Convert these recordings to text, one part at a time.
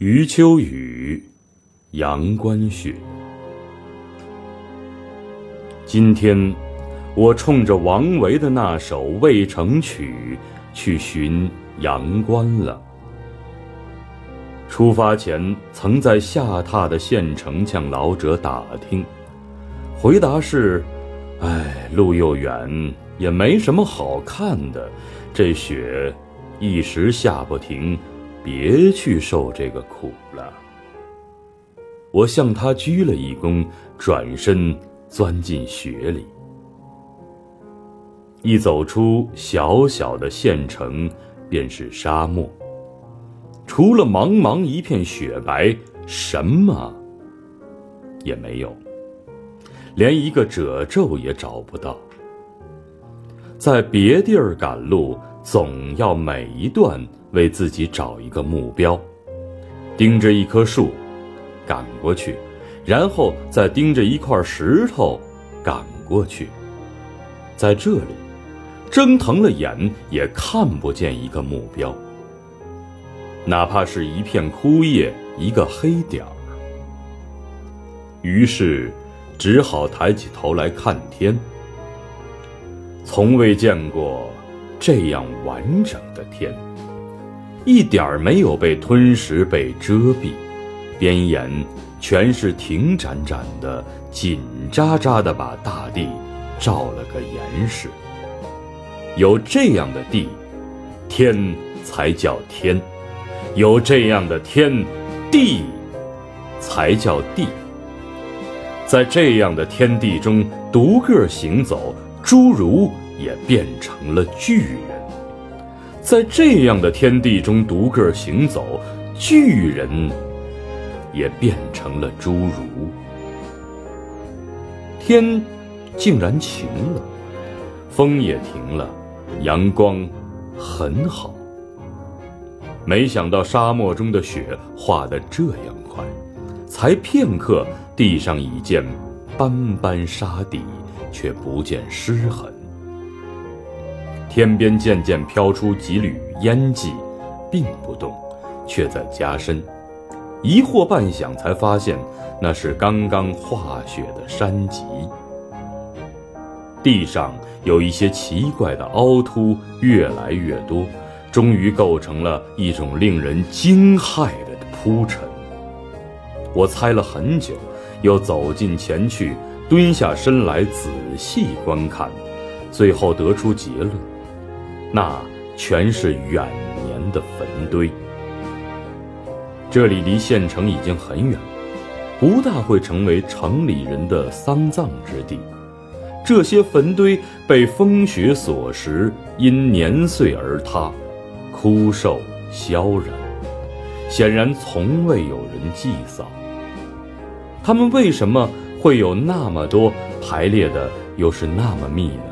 余秋雨，阳关雪。今天，我冲着王维的那首《渭城曲》去寻阳关了。出发前，曾在下榻的县城向老者打听，回答是：“哎，路又远，也没什么好看的，这雪一时下不停。”别去受这个苦了。我向他鞠了一躬，转身钻进雪里。一走出小小的县城，便是沙漠。除了茫茫一片雪白，什么也没有，连一个褶皱也找不到。在别地儿赶路，总要每一段。为自己找一个目标，盯着一棵树，赶过去，然后再盯着一块石头，赶过去。在这里，睁疼了眼也看不见一个目标，哪怕是一片枯叶，一个黑点儿。于是，只好抬起头来看天。从未见过这样完整的天。一点儿没有被吞噬、被遮蔽，边沿全是挺展展的、紧扎扎的，把大地罩了个严实。有这样的地，天才叫天；有这样的天，地才叫地。在这样的天地中独个行走，侏儒也变成了巨人。在这样的天地中独个行走，巨人也变成了侏儒。天竟然晴了，风也停了，阳光很好。没想到沙漠中的雪化得这样快，才片刻，地上已见斑斑沙底，却不见湿痕。天边渐渐飘出几缕烟迹，并不动，却在加深。疑惑半晌，才发现那是刚刚化雪的山脊。地上有一些奇怪的凹凸，越来越多，终于构成了一种令人惊骇的铺陈。我猜了很久，又走近前去，蹲下身来仔细观看，最后得出结论。那全是远年的坟堆。这里离县城已经很远，不大会成为城里人的丧葬之地。这些坟堆被风雪所蚀，因年岁而塌，枯瘦萧然，显然从未有人祭扫。他们为什么会有那么多排列的，又是那么密呢？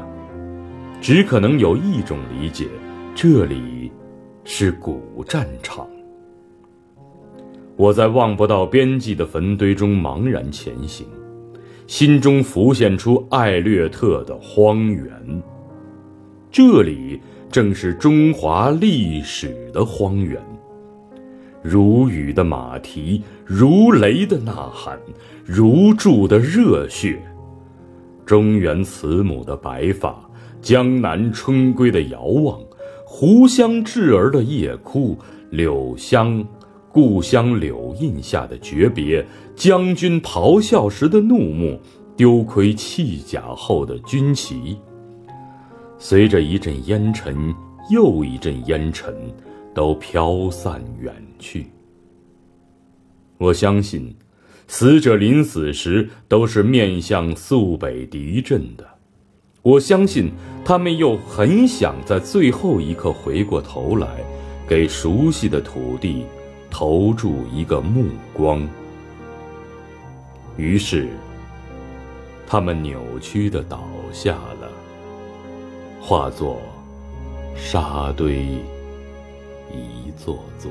只可能有一种理解：这里是古战场。我在望不到边际的坟堆中茫然前行，心中浮现出艾略特的荒原。这里正是中华历史的荒原。如雨的马蹄，如雷的呐喊，如注的热血。中原慈母的白发。江南春归的遥望，湖乡稚儿的夜哭，柳乡故乡柳荫下的诀别，将军咆哮时的怒目，丢盔弃甲后的军旗。随着一阵烟尘，又一阵烟尘，都飘散远去。我相信，死者临死时都是面向肃北敌阵的。我相信，他们又很想在最后一刻回过头来，给熟悉的土地投注一个目光。于是，他们扭曲的倒下了，化作沙堆，一座座。